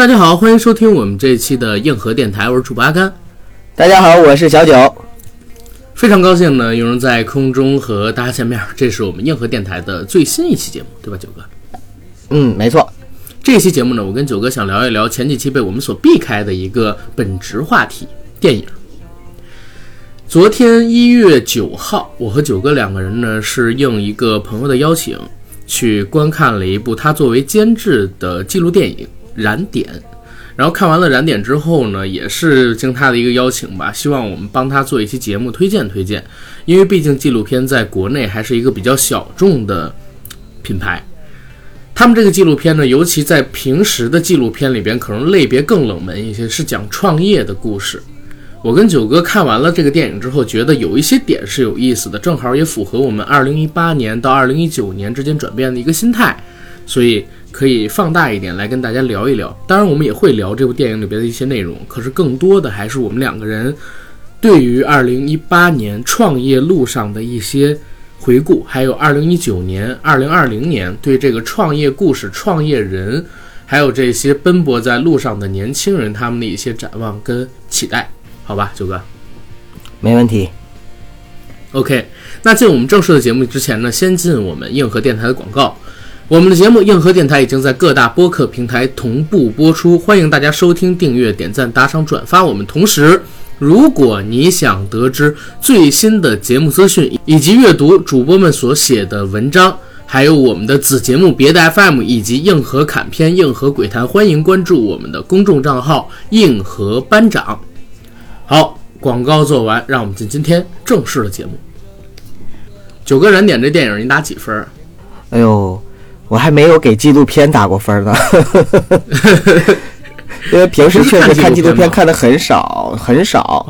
大家好，欢迎收听我们这一期的硬核电台，我是主播阿甘。大家好，我是小九。非常高兴呢，有人在空中和大家见面。这是我们硬核电台的最新一期节目，对吧，九哥？嗯，没错。这期节目呢，我跟九哥想聊一聊前几期被我们所避开的一个本职话题——电影。昨天一月九号，我和九哥两个人呢，是应一个朋友的邀请，去观看了一部他作为监制的纪录电影《燃点》。然后看完了《燃点》之后呢，也是经他的一个邀请吧，希望我们帮他做一期节目推荐推荐，因为毕竟纪录片在国内还是一个比较小众的品牌。他们这个纪录片呢，尤其在平时的纪录片里边，可能类别更冷门一些，是讲创业的故事。我跟九哥看完了这个电影之后，觉得有一些点是有意思的，正好也符合我们2018年到2019年之间转变的一个心态，所以可以放大一点来跟大家聊一聊。当然，我们也会聊这部电影里边的一些内容，可是更多的还是我们两个人对于二零一八年创业路上的一些。回顾，还有二零一九年、二零二零年对这个创业故事、创业人，还有这些奔波在路上的年轻人，他们的一些展望跟期待，好吧，九哥，没问题。OK，那进我们正式的节目之前呢，先进我们硬核电台的广告。我们的节目硬核电台已经在各大播客平台同步播出，欢迎大家收听、订阅、点赞、打赏、转发我们，同时。如果你想得知最新的节目资讯，以及阅读主播们所写的文章，还有我们的子节目别的 FM 以及硬核砍片、硬核鬼谈，欢迎关注我们的公众账号硬核班长。好，广告做完，让我们进今天正式的节目。九哥燃点这电影你打几分？哎呦，我还没有给纪录片打过分呢。因为平时确实看纪录片看的很少很少，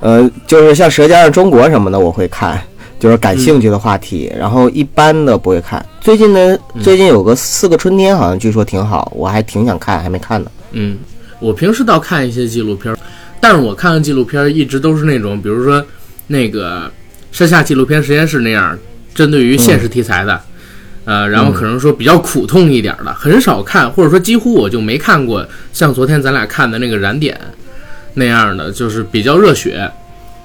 呃，就是像《舌尖上中国》什么的我会看，就是感兴趣的话题。然后一般的不会看。最近呢，最近有个《四个春天》，好像据说挺好，我还挺想看，还没看呢。嗯，我平时倒看一些纪录片，但是我看的纪录片一直都是那种，比如说那个山下纪录片实验室那样，针对于现实题材的。呃，然后可能说比较苦痛一点的，很少看，或者说几乎我就没看过，像昨天咱俩看的那个燃点那样的，就是比较热血，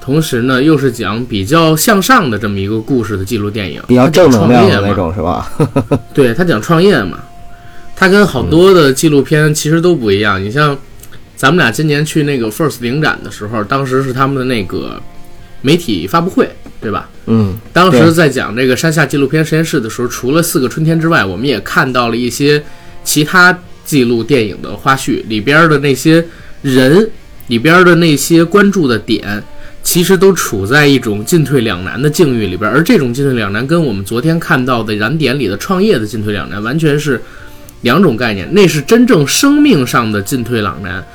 同时呢又是讲比较向上的这么一个故事的记录电影，比较正能量的那种是吧？对他讲创业嘛，他跟好多的纪录片其实都不一样。你像咱们俩今年去那个 First 影展的时候，当时是他们的那个媒体发布会。对吧？嗯，当时在讲这个山下纪录片实验室的时候，除了四个春天之外，我们也看到了一些其他记录电影的花絮里边的那些人，里边的那些关注的点，其实都处在一种进退两难的境遇里边。而这种进退两难，跟我们昨天看到的燃点里的创业的进退两难，完全是两种概念。那是真正生命上的进退两难，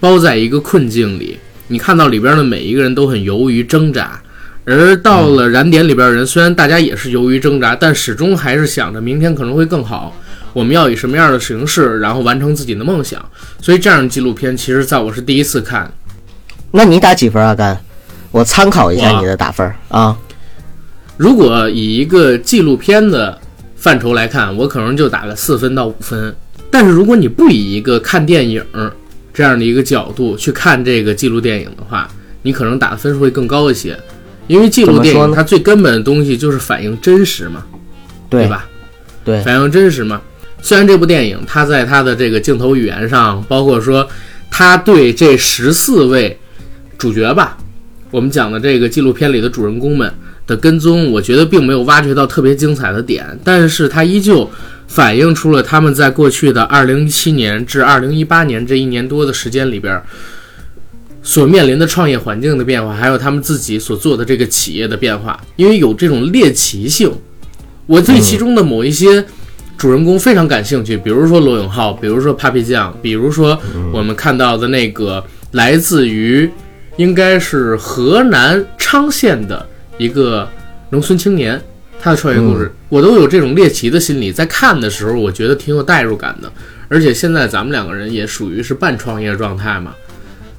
包在一个困境里。你看到里边的每一个人都很犹豫挣扎。而到了燃点里边的人，虽然大家也是由于挣扎，但始终还是想着明天可能会更好。我们要以什么样的形式，然后完成自己的梦想？所以这样的纪录片，其实在我是第一次看。那你打几分啊，甘？我参考一下你的打分啊。如果以一个纪录片的范畴来看，我可能就打个四分到五分。但是如果你不以一个看电影这样的一个角度去看这个纪录电影的话，你可能打的分数会更高一些。因为记录电影它最根本的东西就是反映真实嘛，对吧？对，反映真实嘛。虽然这部电影它在它的这个镜头语言上，包括说它对这十四位主角吧，我们讲的这个纪录片里的主人公们的跟踪，我觉得并没有挖掘到特别精彩的点，但是它依旧反映出了他们在过去的二零一七年至二零一八年这一年多的时间里边。所面临的创业环境的变化，还有他们自己所做的这个企业的变化，因为有这种猎奇性，我对其中的某一些主人公非常感兴趣，比如说罗永浩，比如说 Papi 酱，比如说我们看到的那个来自于应该是河南昌县的一个农村青年，他的创业故事，我都有这种猎奇的心理，在看的时候，我觉得挺有代入感的，而且现在咱们两个人也属于是半创业状态嘛。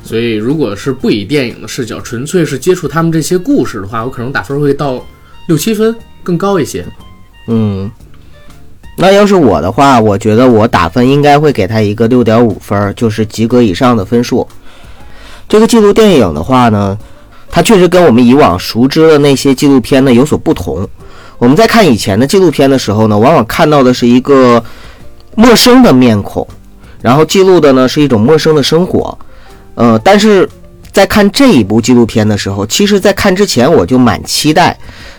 所以，如果是不以电影的视角，纯粹是接触他们这些故事的话，我可能打分会到六七分更高一些。嗯，那要是我的话，我觉得我打分应该会给他一个六点五分，就是及格以上的分数。这个纪录电影的话呢，它确实跟我们以往熟知的那些纪录片呢有所不同。我们在看以前的纪录片的时候呢，往往看到的是一个陌生的面孔，然后记录的呢是一种陌生的生活。呃，但是在看这一部纪录片的时候，其实，在看之前我就蛮期待。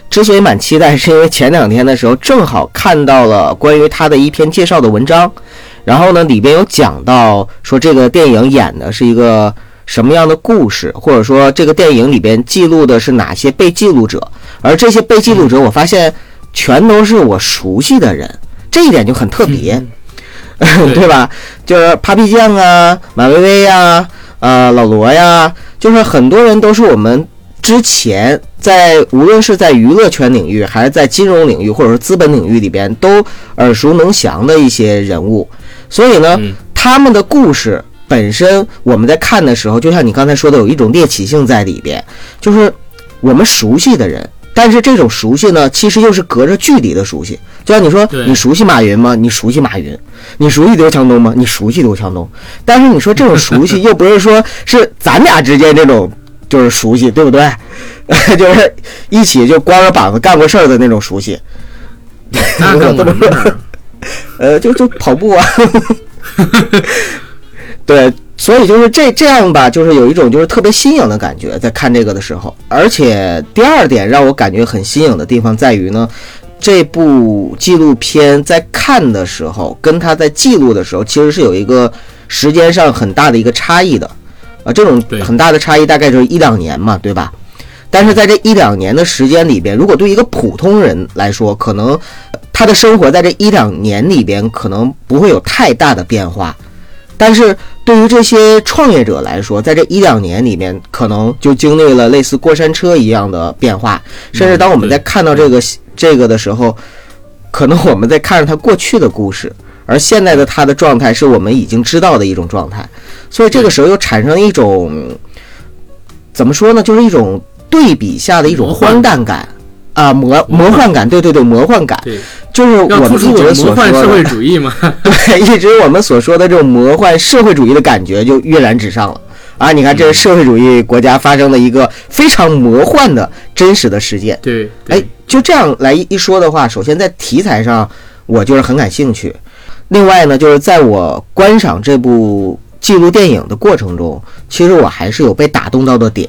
之所以蛮期待，是因为前两天的时候正好看到了关于他的一篇介绍的文章，然后呢，里边有讲到说这个电影演的是一个什么样的故事，或者说这个电影里边记录的是哪些被记录者。而这些被记录者，我发现全都是我熟悉的人，这一点就很特别，对。吧？就是 Papi 酱啊，马薇薇呀，呃，老罗呀，就是很多人都是我们之前在无论是在娱乐圈领域，还是在金融领域，或者说资本领域里边都耳熟能详的一些人物。所以呢，他们的故事本身，我们在看的时候，就像你刚才说的，有一种猎奇性在里边，就是我们熟悉的人。但是这种熟悉呢，其实又是隔着距离的熟悉。就像你说，你熟悉马云吗？你熟悉马云？你熟悉刘强东吗？你熟悉刘强东？但是你说这种熟悉，又不是说是咱俩之间这种就是熟悉，对不对？就是一起就光着膀子干过事儿的那种熟悉。那干什么？呃，就就跑步啊。对。所以就是这这样吧，就是有一种就是特别新颖的感觉，在看这个的时候。而且第二点让我感觉很新颖的地方在于呢，这部纪录片在看的时候，跟他在记录的时候，其实是有一个时间上很大的一个差异的。啊，这种很大的差异大概就是一两年嘛，对吧？但是在这一两年的时间里边，如果对一个普通人来说，可能他的生活在这一两年里边可能不会有太大的变化。但是对于这些创业者来说，在这一两年里面，可能就经历了类似过山车一样的变化。甚至当我们在看到这个这个的时候，可能我们在看着他过去的故事，而现在的他的状态是我们已经知道的一种状态。所以这个时候又产生一种怎么说呢？就是一种对比下的一种荒诞感啊，魔魔幻感。对对对，魔幻感。对就是我们一直所说的魔幻社会主义嘛，对，一直我们所说的这种魔幻社会主义的感觉就跃然纸上了啊！你看，这是社会主义国家发生的一个非常魔幻的真实的事件。对，哎，就这样来一说的话，首先在题材上我就是很感兴趣，另外呢，就是在我观赏这部纪录电影的过程中，其实我还是有被打动到的点。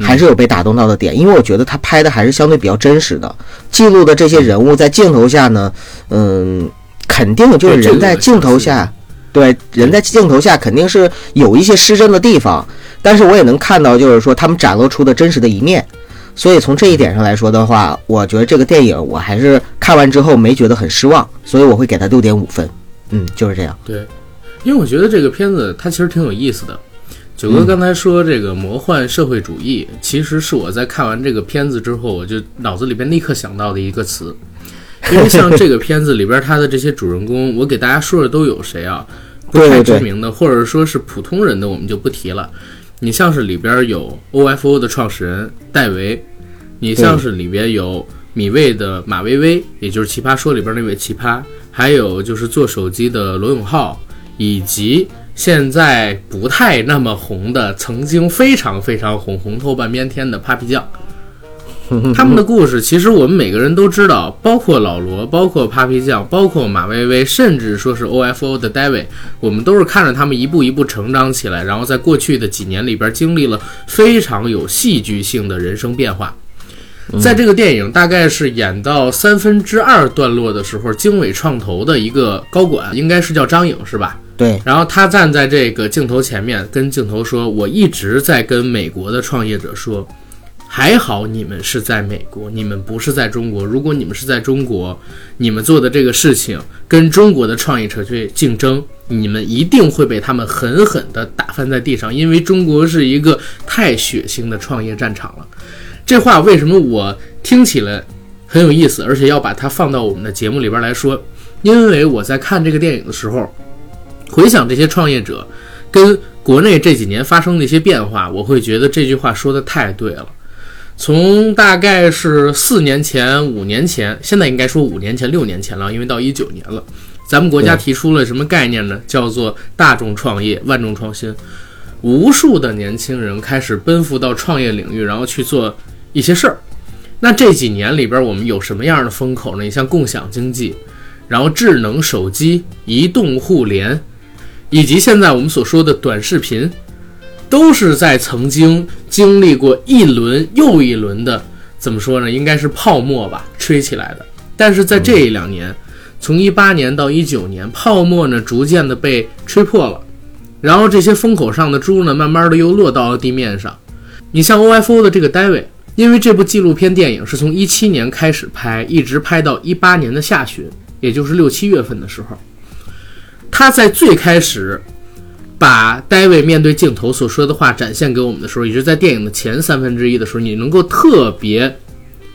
还是有被打动到的点，因为我觉得他拍的还是相对比较真实的，记录的这些人物在镜头下呢，嗯，肯定就是人在镜头下，对，人在镜头下肯定是有一些失真的地方，但是我也能看到，就是说他们展露出的真实的一面，所以从这一点上来说的话，我觉得这个电影我还是看完之后没觉得很失望，所以我会给他六点五分，嗯，就是这样。对，因为我觉得这个片子它其实挺有意思的。九哥刚才说这个魔幻社会主义，其实是我在看完这个片子之后，我就脑子里边立刻想到的一个词。因为像这个片子里边，它的这些主人公，我给大家说的都有谁啊？不太知名的，或者说是普通人的，我们就不提了。你像是里边有 OFO 的创始人戴维，你像是里边有米未的马薇薇，也就是《奇葩说》里边那位奇葩，还有就是做手机的罗永浩，以及。现在不太那么红的，曾经非常非常红，红透半边天的 Papi 酱，他们的故事其实我们每个人都知道，包括老罗，包括 Papi 酱，包括马薇薇，甚至说是 OFO 的 David，我们都是看着他们一步一步成长起来，然后在过去的几年里边经历了非常有戏剧性的人生变化。在这个电影大概是演到三分之二段落的时候，经纬创投的一个高管，应该是叫张颖，是吧？对，然后他站在这个镜头前面，跟镜头说：“我一直在跟美国的创业者说，还好你们是在美国，你们不是在中国。如果你们是在中国，你们做的这个事情跟中国的创业者去竞争，你们一定会被他们狠狠地打翻在地上，因为中国是一个太血腥的创业战场了。”这话为什么我听起来很有意思，而且要把它放到我们的节目里边来说？因为我在看这个电影的时候。回想这些创业者跟国内这几年发生的一些变化，我会觉得这句话说的太对了。从大概是四年前、五年前，现在应该说五年前、六年前了，因为到一九年了，咱们国家提出了什么概念呢？叫做大众创业、万众创新。无数的年轻人开始奔赴到创业领域，然后去做一些事儿。那这几年里边，我们有什么样的风口呢？你像共享经济，然后智能手机、移动互联，以及现在我们所说的短视频，都是在曾经经历过一轮又一轮的，怎么说呢？应该是泡沫吧，吹起来的。但是在这一两年，从一八年到一九年，泡沫呢逐渐的被吹破了。然后这些风口上的猪呢，慢慢的又落到了地面上。你像 OFO 的这个 David，因为这部纪录片电影是从一七年开始拍，一直拍到一八年的下旬，也就是六七月份的时候，他在最开始把 David 面对镜头所说的话展现给我们的时候，也是在电影的前三分之一的时候，你能够特别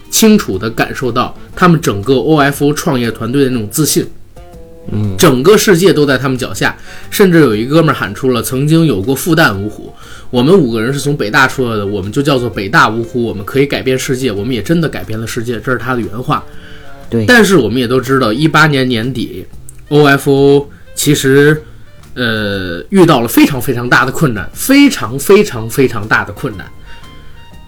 清楚的感受到他们整个 OFO 创业团队的那种自信。嗯，整个世界都在他们脚下，甚至有一哥们儿喊出了“曾经有过复旦五虎”，我们五个人是从北大出来的，我们就叫做北大五虎，我们可以改变世界，我们也真的改变了世界，这是他的原话。对，但是我们也都知道，一八年年底，OFO 其实呃遇到了非常非常大的困难，非常非常非常大的困难。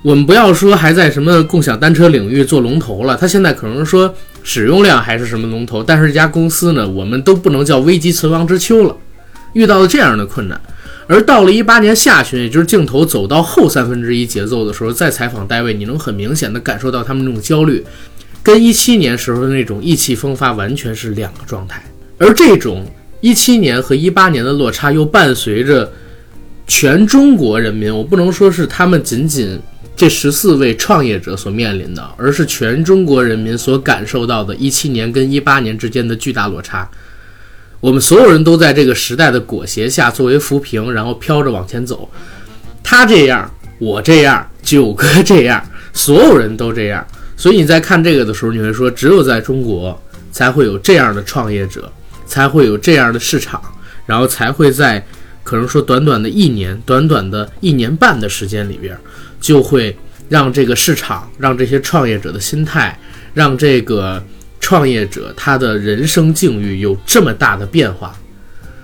我们不要说还在什么共享单车领域做龙头了，他现在可能说。使用量还是什么龙头，但是这家公司呢，我们都不能叫危机存亡之秋了，遇到了这样的困难。而到了一八年下旬，也就是镜头走到后三分之一节奏的时候，再采访戴维，你能很明显的感受到他们那种焦虑，跟一七年时候的那种意气风发完全是两个状态。而这种一七年和一八年的落差，又伴随着全中国人民，我不能说是他们仅仅。这十四位创业者所面临的，而是全中国人民所感受到的，一七年跟一八年之间的巨大落差。我们所有人都在这个时代的裹挟下作为浮萍，然后飘着往前走。他这样，我这样，九哥这样，所有人都这样。所以你在看这个的时候，你会说，只有在中国才会有这样的创业者，才会有这样的市场，然后才会在可能说短短的一年、短短的一年半的时间里边。就会让这个市场，让这些创业者的心态，让这个创业者他的人生境遇有这么大的变化。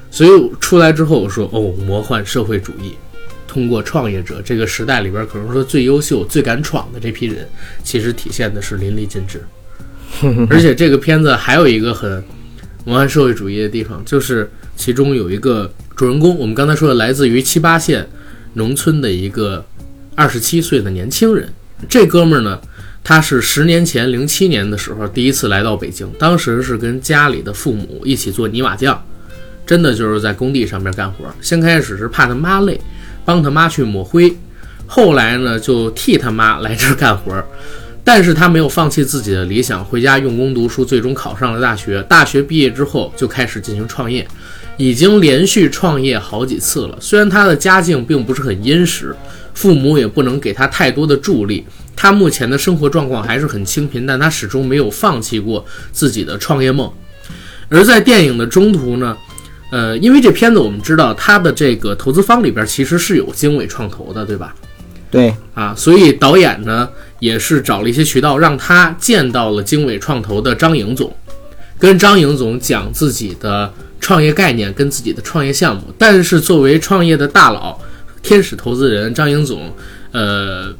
所以出来之后，我说哦，魔幻社会主义通过创业者这个时代里边，可能说最优秀、最敢闯的这批人，其实体现的是淋漓尽致。而且这个片子还有一个很魔幻社会主义的地方，就是其中有一个主人公，我们刚才说的来自于七八线农村的一个。二十七岁的年轻人，这哥们儿呢，他是十年前零七年的时候第一次来到北京，当时是跟家里的父母一起做泥瓦匠，真的就是在工地上面干活。先开始是怕他妈累，帮他妈去抹灰，后来呢就替他妈来这儿干活，但是他没有放弃自己的理想，回家用功读书，最终考上了大学。大学毕业之后就开始进行创业，已经连续创业好几次了。虽然他的家境并不是很殷实。父母也不能给他太多的助力，他目前的生活状况还是很清贫，但他始终没有放弃过自己的创业梦。而在电影的中途呢，呃，因为这片子我们知道他的这个投资方里边其实是有经纬创投的，对吧？对，啊，所以导演呢也是找了一些渠道，让他见到了经纬创投的张颖总，跟张颖总讲自己的创业概念跟自己的创业项目。但是作为创业的大佬。天使投资人张英总，呃，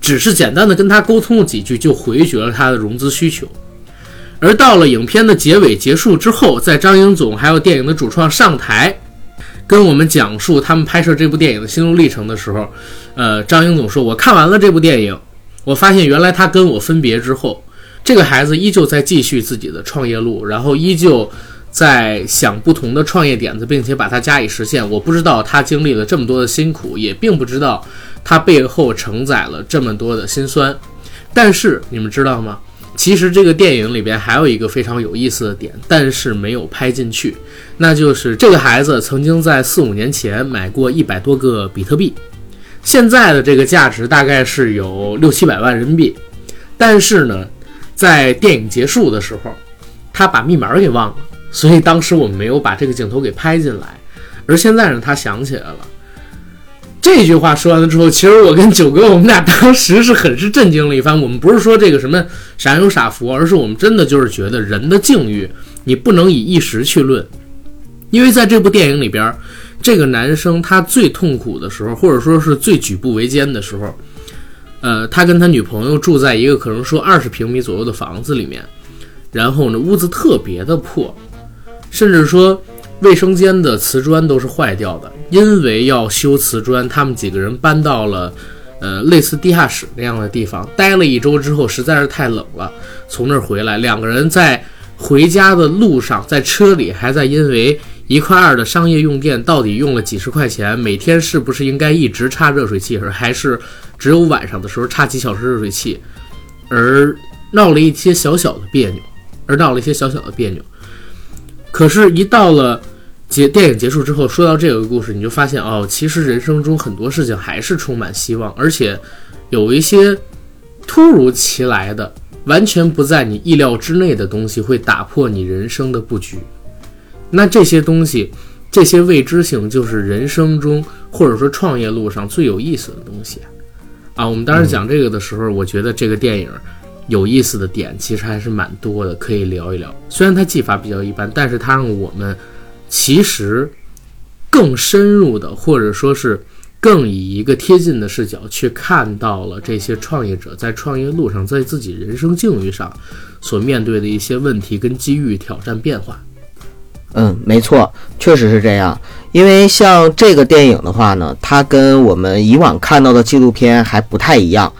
只是简单的跟他沟通了几句，就回绝了他的融资需求。而到了影片的结尾结束之后，在张英总还有电影的主创上台，跟我们讲述他们拍摄这部电影的心路历程的时候，呃，张英总说：“我看完了这部电影，我发现原来他跟我分别之后，这个孩子依旧在继续自己的创业路，然后依旧。”在想不同的创业点子，并且把它加以实现。我不知道他经历了这么多的辛苦，也并不知道他背后承载了这么多的辛酸。但是你们知道吗？其实这个电影里边还有一个非常有意思的点，但是没有拍进去，那就是这个孩子曾经在四五年前买过一百多个比特币，现在的这个价值大概是有六七百万人民币。但是呢，在电影结束的时候，他把密码给忘了。所以当时我们没有把这个镜头给拍进来，而现在呢，他想起来了。这句话说完了之后，其实我跟九哥，我们俩当时是很是震惊了一番。我们不是说这个什么傻人有傻福，而是我们真的就是觉得人的境遇，你不能以一时去论。因为在这部电影里边，这个男生他最痛苦的时候，或者说是最举步维艰的时候，呃，他跟他女朋友住在一个可能说二十平米左右的房子里面，然后呢，屋子特别的破，甚至说。卫生间的瓷砖都是坏掉的，因为要修瓷砖，他们几个人搬到了，呃，类似地下室那样的地方，待了一周之后，实在是太冷了，从那儿回来，两个人在回家的路上，在车里还在因为一块二的商业用电到底用了几十块钱，每天是不是应该一直插热水器，还是只有晚上的时候插几小时热水器，而闹了一些小小的别扭，而闹了一些小小的别扭，可是，一到了。结电影结束之后，说到这个故事，你就发现哦，其实人生中很多事情还是充满希望，而且有一些突如其来的、完全不在你意料之内的东西会打破你人生的布局。那这些东西，这些未知性，就是人生中或者说创业路上最有意思的东西啊。我们当时讲这个的时候，我觉得这个电影有意思的点其实还是蛮多的，可以聊一聊。虽然它技法比较一般，但是它让我们。其实，更深入的，或者说是更以一个贴近的视角去看到了这些创业者在创业路上，在自己人生境遇上所面对的一些问题、跟机遇、挑战、变化。嗯，没错，确实是这样。因为像这个电影的话呢，它跟我们以往看到的纪录片还不太一样。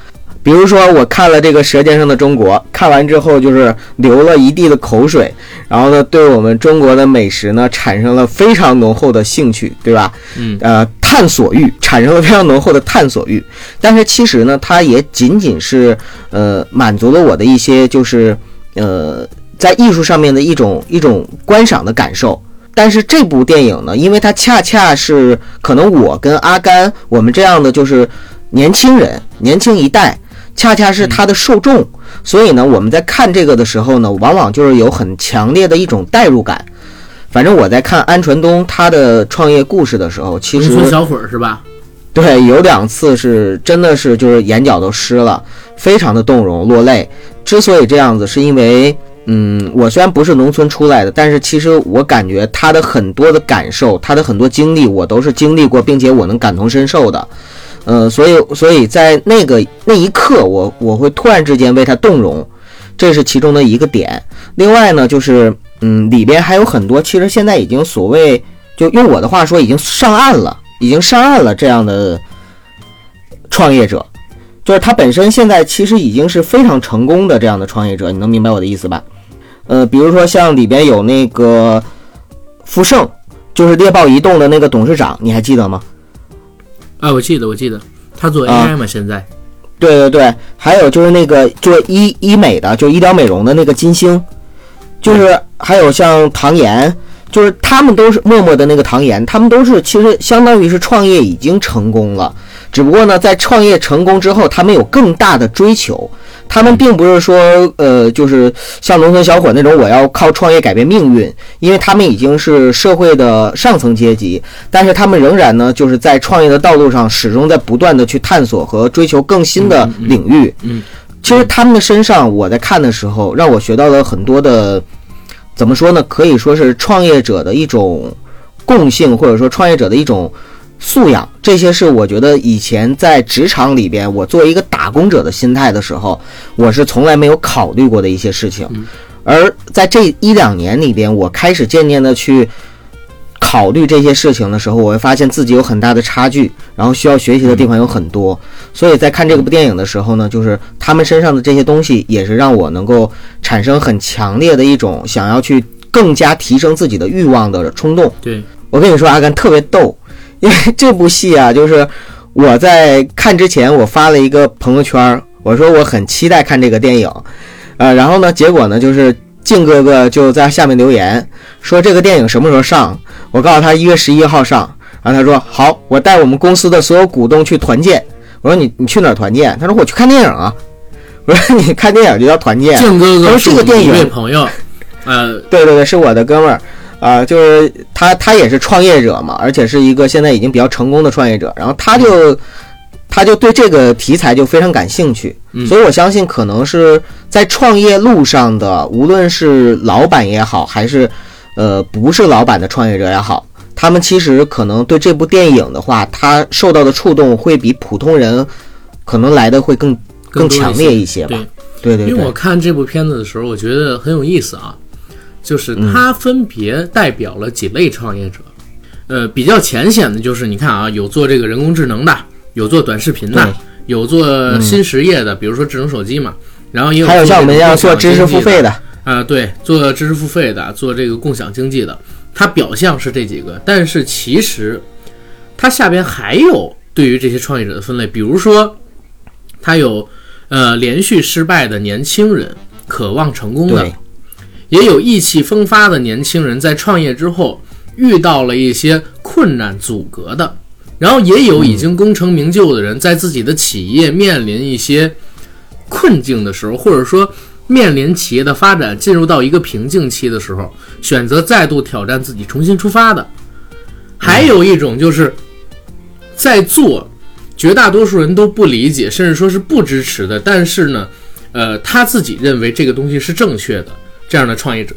比如说，我看了这个《舌尖上的中国》，看完之后就是流了一地的口水，然后呢，对我们中国的美食呢产生了非常浓厚的兴趣，对吧？嗯，呃，探索欲产生了非常浓厚的探索欲。但是其实呢，它也仅仅是呃满足了我的一些就是呃在艺术上面的一种一种观赏的感受。但是这部电影呢，因为它恰恰是可能我跟阿甘我们这样的就是年轻人，年轻一代。恰恰是它的受众，所以呢，我们在看这个的时候呢，往往就是有很强烈的一种代入感。反正我在看安传东他的创业故事的时候，其实小伙是吧？对，有两次是真的是就是眼角都湿了，非常的动容落泪。之所以这样子，是因为嗯，我虽然不是农村出来的，但是其实我感觉他的很多的感受，他的很多经历，我都是经历过，并且我能感同身受的。呃，所以，所以在那个那一刻，我我会突然之间为他动容，这是其中的一个点。另外呢，就是嗯，里边还有很多，其实现在已经所谓就用我的话说，已经上岸了，已经上岸了这样的创业者，就是他本身现在其实已经是非常成功的这样的创业者，你能明白我的意思吧？呃，比如说像里边有那个富盛，就是猎豹移动的那个董事长，你还记得吗？啊，我记得，我记得他做 AI 嘛，现在，对对对，还有就是那个做医医美的，就医疗美容的那个金星，就是还有像唐岩，就是他们都是默默的那个唐岩，他们都是其实相当于是创业已经成功了，只不过呢，在创业成功之后，他们有更大的追求。他们并不是说，呃，就是像农村小伙那种，我要靠创业改变命运，因为他们已经是社会的上层阶级，但是他们仍然呢，就是在创业的道路上始终在不断的去探索和追求更新的领域。嗯，其实他们的身上，我在看的时候，让我学到了很多的，怎么说呢？可以说是创业者的一种共性，或者说创业者的一种。素养，这些是我觉得以前在职场里边，我作为一个打工者的心态的时候，我是从来没有考虑过的一些事情。而在这一两年里边，我开始渐渐的去考虑这些事情的时候，我会发现自己有很大的差距，然后需要学习的地方有很多。所以在看这部电影的时候呢，就是他们身上的这些东西，也是让我能够产生很强烈的一种想要去更加提升自己的欲望的冲动。对我跟你说，阿甘特别逗。因为这部戏啊，就是我在看之前，我发了一个朋友圈，我说我很期待看这个电影，呃，然后呢，结果呢，就是静哥哥就在下面留言说这个电影什么时候上？我告诉他一月十一号上，然后他说好，我带我们公司的所有股东去团建。我说你你去哪儿团建？他说我去看电影啊。我说你看电影就叫团建。静哥哥，这个电影，朋友，呃，对对对，是我的哥们儿。啊，就是他他也是创业者嘛，而且是一个现在已经比较成功的创业者，然后他就他就对这个题材就非常感兴趣，所以我相信可能是在创业路上的，无论是老板也好，还是呃不是老板的创业者也好，他们其实可能对这部电影的话，他受到的触动会比普通人可能来的会更更强烈一些吧。对对，因为我看这部片子的时候，我觉得很有意思啊，就是它分别代表了几类创业者，呃，比较浅显的就是你看啊，有做这个人工智能的，有做短视频的，有做新实业的，比如说智能手机嘛，然后也有还有像我们一样做知识付费的。啊，对，做知识付费的，做这个共享经济的，它表象是这几个，但是其实它下边还有对于这些创业者的分类，比如说它有。呃，连续失败的年轻人，渴望成功的，也有意气风发的年轻人，在创业之后遇到了一些困难阻隔的，然后也有已经功成名就的人，在自己的企业面临一些困境的时候，或者说面临企业的发展进入到一个瓶颈期的时候，选择再度挑战自己，重新出发的，还有一种就是在做。绝大多数人都不理解，甚至说是不支持的。但是呢，呃，他自己认为这个东西是正确的。这样的创业者，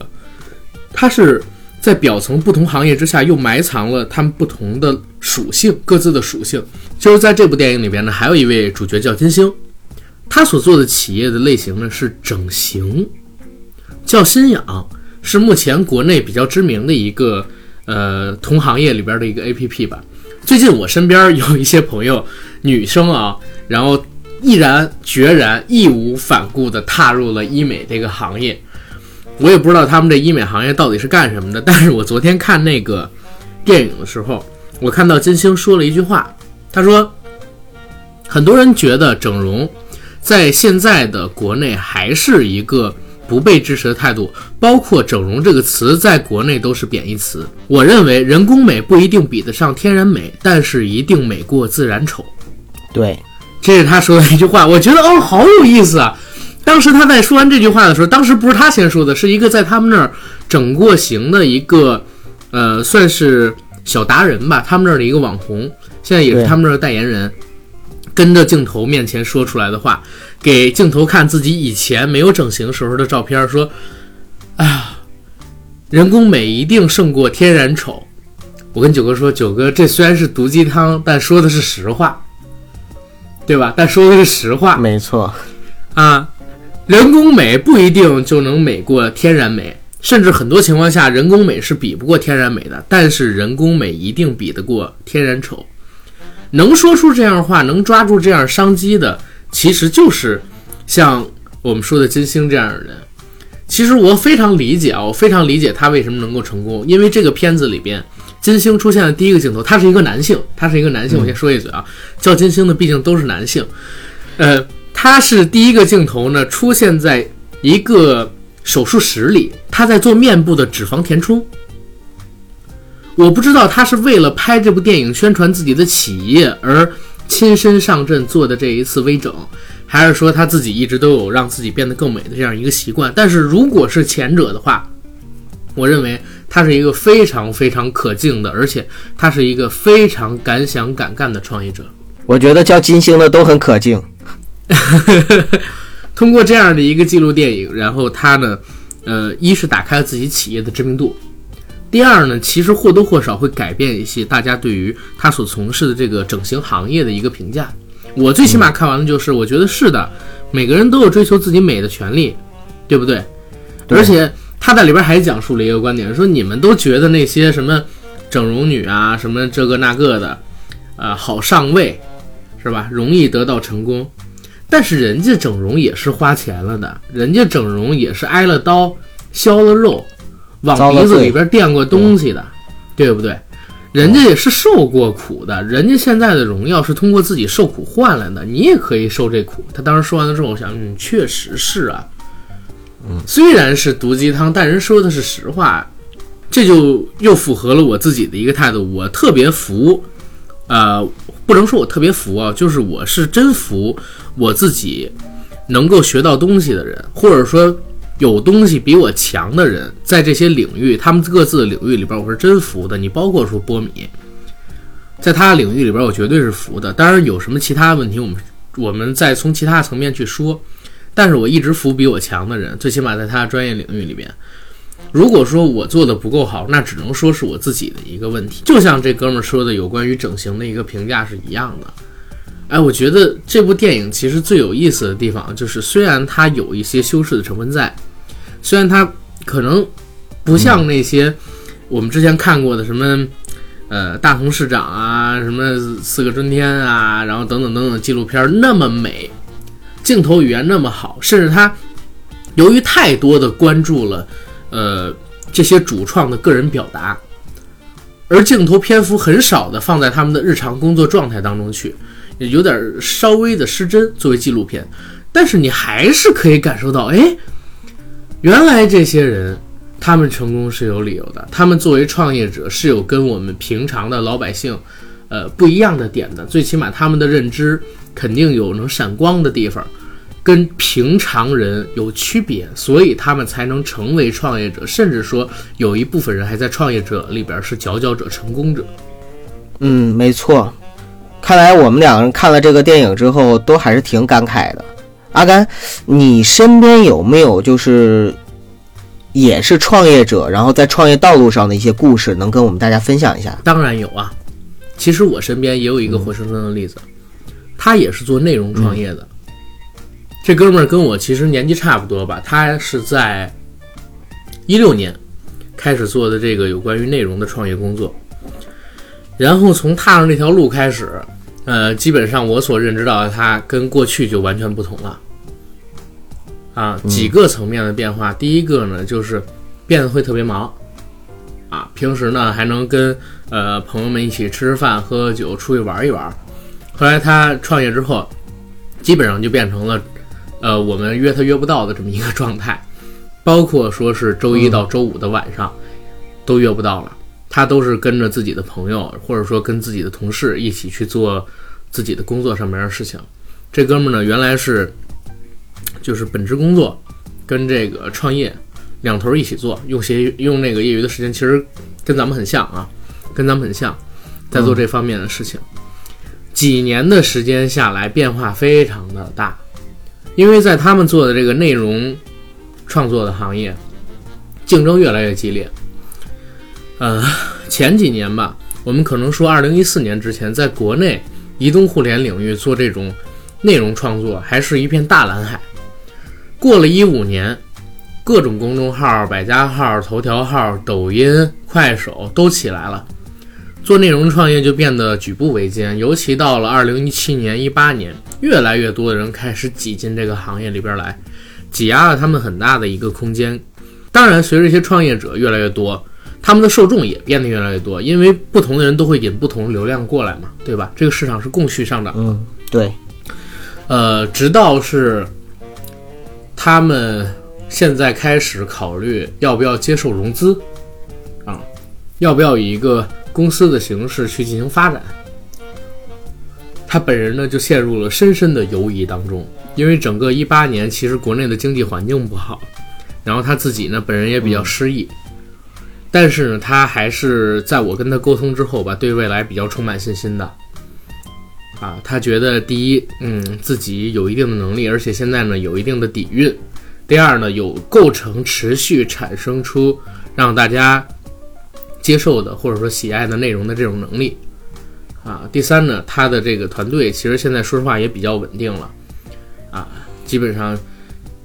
他是在表层不同行业之下，又埋藏了他们不同的属性，各自的属性。就是在这部电影里边呢，还有一位主角叫金星，他所做的企业的类型呢是整形，叫新氧，是目前国内比较知名的一个呃同行业里边的一个 APP 吧。最近我身边有一些朋友。女生啊，然后毅然决然、义无反顾地踏入了医美这个行业。我也不知道他们这医美行业到底是干什么的。但是我昨天看那个电影的时候，我看到金星说了一句话，他说：“很多人觉得整容在现在的国内还是一个不被支持的态度，包括整容这个词在国内都是贬义词。我认为人工美不一定比得上天然美，但是一定美过自然丑。”对，这是他说的一句话，我觉得哦，好有意思啊！当时他在说完这句话的时候，当时不是他先说的，是一个在他们那儿整过型的一个，呃，算是小达人吧，他们那儿的一个网红，现在也是他们那儿的代言人，跟着镜头面前说出来的话，给镜头看自己以前没有整形时候的照片，说：“哎呀，人工美一定胜过天然丑。”我跟九哥说，九哥，这虽然是毒鸡汤，但说的是实话。对吧？但说的是实话，没错，啊，人工美不一定就能美过天然美，甚至很多情况下，人工美是比不过天然美的。但是人工美一定比得过天然丑。能说出这样话，能抓住这样商机的，其实就是像我们说的金星这样的人。其实我非常理解啊，我非常理解他为什么能够成功，因为这个片子里边。金星出现的第一个镜头，他是一个男性，他是一个男性。我先说一嘴啊，叫金星的毕竟都是男性。呃，他是第一个镜头呢，出现在一个手术室里，他在做面部的脂肪填充。我不知道他是为了拍这部电影宣传自己的企业而亲身上阵做的这一次微整，还是说他自己一直都有让自己变得更美的这样一个习惯？但是如果是前者的话，我认为。他是一个非常非常可敬的，而且他是一个非常敢想敢干的创业者。我觉得叫金星的都很可敬。通过这样的一个记录电影，然后他呢，呃，一是打开了自己企业的知名度，第二呢，其实或多或少会改变一些大家对于他所从事的这个整形行业的一个评价。我最起码看完了就是，我觉得是的，每个人都有追求自己美的权利，对不对？而且。他在里边还讲述了一个观点，说你们都觉得那些什么整容女啊，什么这个那个的，呃，好上位，是吧？容易得到成功，但是人家整容也是花钱了的，人家整容也是挨了刀、削了肉、往鼻子里边垫过东西的，对不对？人家也是受过苦的，人家现在的荣耀是通过自己受苦换来的，你也可以受这苦。他当时说完了之后，我想，嗯，确实是啊。嗯虽然是毒鸡汤，但人说的是实话，这就又符合了我自己的一个态度。我特别服，呃，不能说我特别服啊，就是我是真服我自己能够学到东西的人，或者说有东西比我强的人，在这些领域，他们各自的领域里边，我是真服的。你包括说波米，在他的领域里边，我绝对是服的。当然，有什么其他问题，我们我们再从其他层面去说。但是我一直服比我强的人，最起码在他的专业领域里边。如果说我做的不够好，那只能说是我自己的一个问题。就像这哥们说的，有关于整形的一个评价是一样的。哎，我觉得这部电影其实最有意思的地方，就是虽然它有一些修饰的成分在，虽然它可能不像那些我们之前看过的什么呃大同市长啊、什么四个春天啊，然后等等等等纪录片那么美，镜头语言那么好，甚至它由于太多的关注了。呃，这些主创的个人表达，而镜头篇幅很少的放在他们的日常工作状态当中去，有点稍微的失真。作为纪录片，但是你还是可以感受到，哎，原来这些人他们成功是有理由的，他们作为创业者是有跟我们平常的老百姓，呃，不一样的点的。最起码他们的认知肯定有能闪光的地方。跟平常人有区别，所以他们才能成为创业者，甚至说有一部分人还在创业者里边是佼佼者、成功者。嗯，没错。看来我们两个人看了这个电影之后，都还是挺感慨的。阿甘，你身边有没有就是也是创业者，然后在创业道路上的一些故事，能跟我们大家分享一下？当然有啊。其实我身边也有一个活生生的例子，他也是做内容创业的。这哥们儿跟我其实年纪差不多吧，他是在一六年开始做的这个有关于内容的创业工作，然后从踏上这条路开始，呃，基本上我所认知到的他跟过去就完全不同了，啊，几个层面的变化。第一个呢，就是变得会特别忙，啊，平时呢还能跟呃朋友们一起吃吃饭、喝喝酒、出去玩一玩。后来他创业之后，基本上就变成了。呃，我们约他约不到的这么一个状态，包括说是周一到周五的晚上，都约不到了。他都是跟着自己的朋友，或者说跟自己的同事一起去做自己的工作上面的事情。这哥们呢，原来是就是本职工作跟这个创业两头一起做，用业用那个业余的时间，其实跟咱们很像啊，跟咱们很像，在做这方面的事情。几年的时间下来，变化非常的大。因为在他们做的这个内容创作的行业，竞争越来越激烈。呃，前几年吧，我们可能说，二零一四年之前，在国内移动互联领域做这种内容创作还是一片大蓝海。过了一五年，各种公众号、百家号、头条号、抖音、快手都起来了。做内容创业就变得举步维艰，尤其到了二零一七年、一八年，越来越多的人开始挤进这个行业里边来，挤压了他们很大的一个空间。当然，随着一些创业者越来越多，他们的受众也变得越来越多，因为不同的人都会引不同流量过来嘛，对吧？这个市场是供需上涨。嗯，对。呃，直到是他们现在开始考虑要不要接受融资，啊，要不要以一个。公司的形式去进行发展，他本人呢就陷入了深深的犹疑当中，因为整个一八年其实国内的经济环境不好，然后他自己呢本人也比较失意，但是呢他还是在我跟他沟通之后吧，对未来比较充满信心的，啊，他觉得第一，嗯，自己有一定的能力，而且现在呢有一定的底蕴，第二呢有构成持续产生出让大家。接受的或者说喜爱的内容的这种能力，啊，第三呢，他的这个团队其实现在说实话也比较稳定了，啊，基本上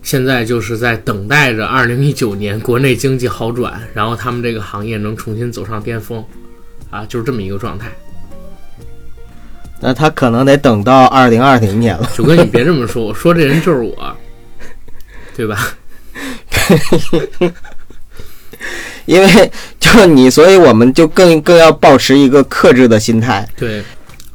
现在就是在等待着二零一九年国内经济好转，然后他们这个行业能重新走上巅峰，啊，就是这么一个状态。那他可能得等到二零二零年了。九哥，你别这么说，我说这人就是我，对吧？因为就你，所以我们就更更要保持一个克制的心态。对，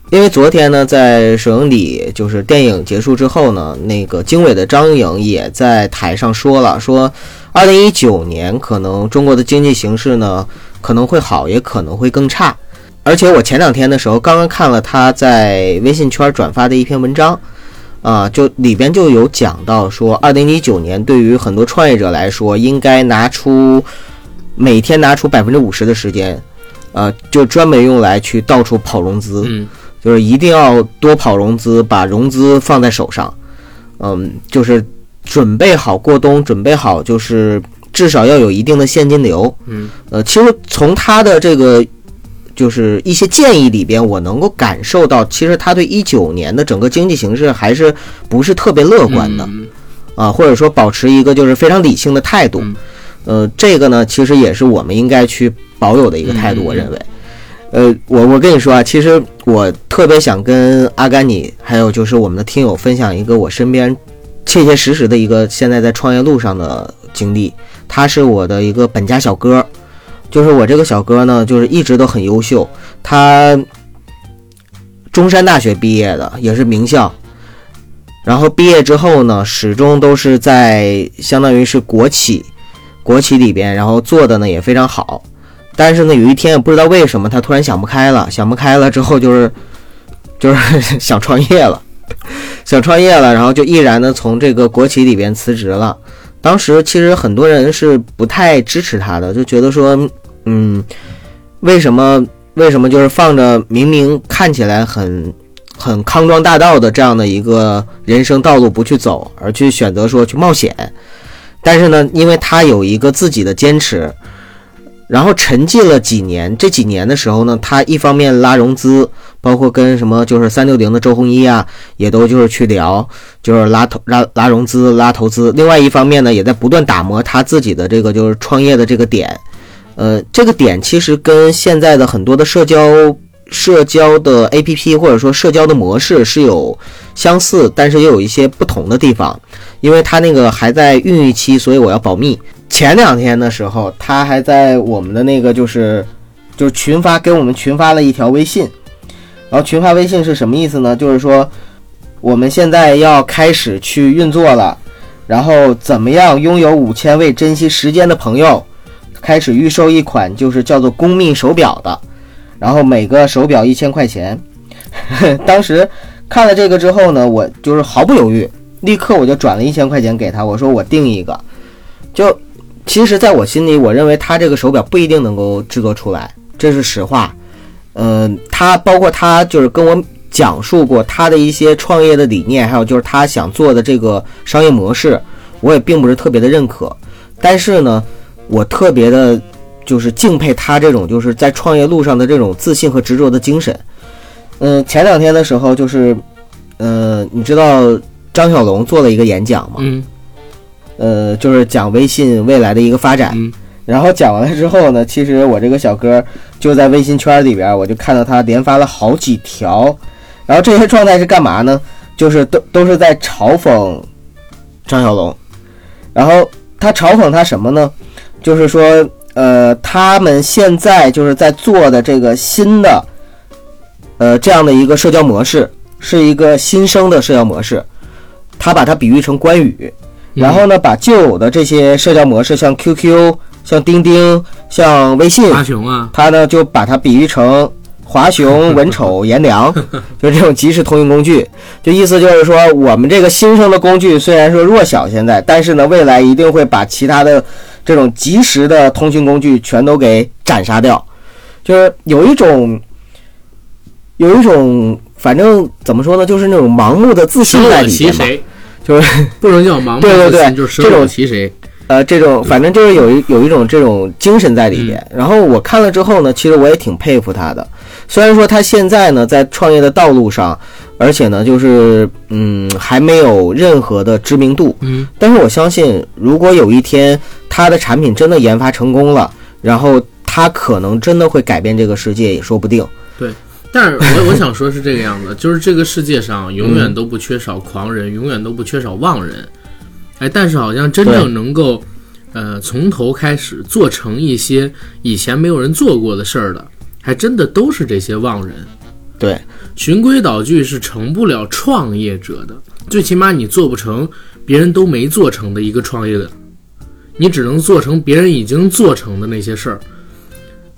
因为昨天呢，在首映礼就是电影结束之后呢，那个经纬的张颖也在台上说了，说二零一九年可能中国的经济形势呢可能会好，也可能会更差。而且我前两天的时候刚刚看了他在微信圈转发的一篇文章，啊，就里边就有讲到说，二零一九年对于很多创业者来说，应该拿出每天拿出百分之五十的时间，呃，就专门用来去到处跑融资，嗯，就是一定要多跑融资，把融资放在手上，嗯，就是准备好过冬，准备好就是至少要有一定的现金流，嗯，呃，其实从他的这个。就是一些建议里边，我能够感受到，其实他对一九年的整个经济形势还是不是特别乐观的，啊，或者说保持一个就是非常理性的态度，呃，这个呢，其实也是我们应该去保有的一个态度，我认为，呃，我我跟你说啊，其实我特别想跟阿甘你还有就是我们的听友分享一个我身边切切实实的一个现在在创业路上的经历，他是我的一个本家小哥。就是我这个小哥呢，就是一直都很优秀。他中山大学毕业的，也是名校。然后毕业之后呢，始终都是在相当于是国企，国企里边，然后做的呢也非常好。但是呢，有一天也不知道为什么，他突然想不开了，想不开了之后就是就是 想创业了，想创业了，然后就毅然的从这个国企里边辞职了。当时其实很多人是不太支持他的，就觉得说。嗯，为什么？为什么就是放着明明看起来很很康庄大道的这样的一个人生道路不去走，而去选择说去冒险？但是呢，因为他有一个自己的坚持，然后沉寂了几年。这几年的时候呢，他一方面拉融资，包括跟什么就是三六零的周鸿祎啊，也都就是去聊，就是拉投拉拉融资、拉投资。另外一方面呢，也在不断打磨他自己的这个就是创业的这个点。呃，这个点其实跟现在的很多的社交社交的 APP 或者说社交的模式是有相似，但是也有一些不同的地方。因为它那个还在孕育期，所以我要保密。前两天的时候，他还在我们的那个就是就是群发给我们群发了一条微信，然后群发微信是什么意思呢？就是说我们现在要开始去运作了，然后怎么样拥有五千位珍惜时间的朋友。开始预售一款就是叫做公密手表的，然后每个手表一千块钱。当时看了这个之后呢，我就是毫不犹豫，立刻我就转了一千块钱给他，我说我定一个。就其实，在我心里，我认为他这个手表不一定能够制作出来，这是实话。嗯，他包括他就是跟我讲述过他的一些创业的理念，还有就是他想做的这个商业模式，我也并不是特别的认可。但是呢。我特别的，就是敬佩他这种就是在创业路上的这种自信和执着的精神。嗯，前两天的时候，就是，呃，你知道张小龙做了一个演讲吗？嗯。呃，就是讲微信未来的一个发展。嗯。然后讲完了之后呢，其实我这个小哥就在微信圈里边，我就看到他连发了好几条。然后这些状态是干嘛呢？就是都都是在嘲讽张小龙。然后他嘲讽他什么呢？就是说，呃，他们现在就是在做的这个新的，呃，这样的一个社交模式，是一个新生的社交模式。他把它比喻成关羽，然后呢，把旧有的这些社交模式，像 QQ、像钉钉、像微信，他呢就把它比喻成。华雄、文丑、颜良，就这种即时通讯工具，就意思就是说，我们这个新生的工具虽然说弱小现在，但是呢，未来一定会把其他的这种即时的通讯工具全都给斩杀掉。就是有一种，有一种，反正怎么说呢，就是那种盲目的自信在里面嘛。就是不能叫盲目自信，就是这种其谁。呃，这种反正就是有一有一种这种精神在里边。然后我看了之后呢，其实我也挺佩服他的。虽然说他现在呢在创业的道路上，而且呢就是嗯还没有任何的知名度，嗯，但是我相信，如果有一天他的产品真的研发成功了，然后他可能真的会改变这个世界也说不定。对，但是我我想说是这个样子，就是这个世界上永远都不缺少狂人，永远都不缺少妄人，哎，但是好像真正能够呃从头开始做成一些以前没有人做过的事儿的。还真的都是这些妄人，对，循规蹈矩是成不了创业者的，最起码你做不成别人都没做成的一个创业的，你只能做成别人已经做成的那些事儿，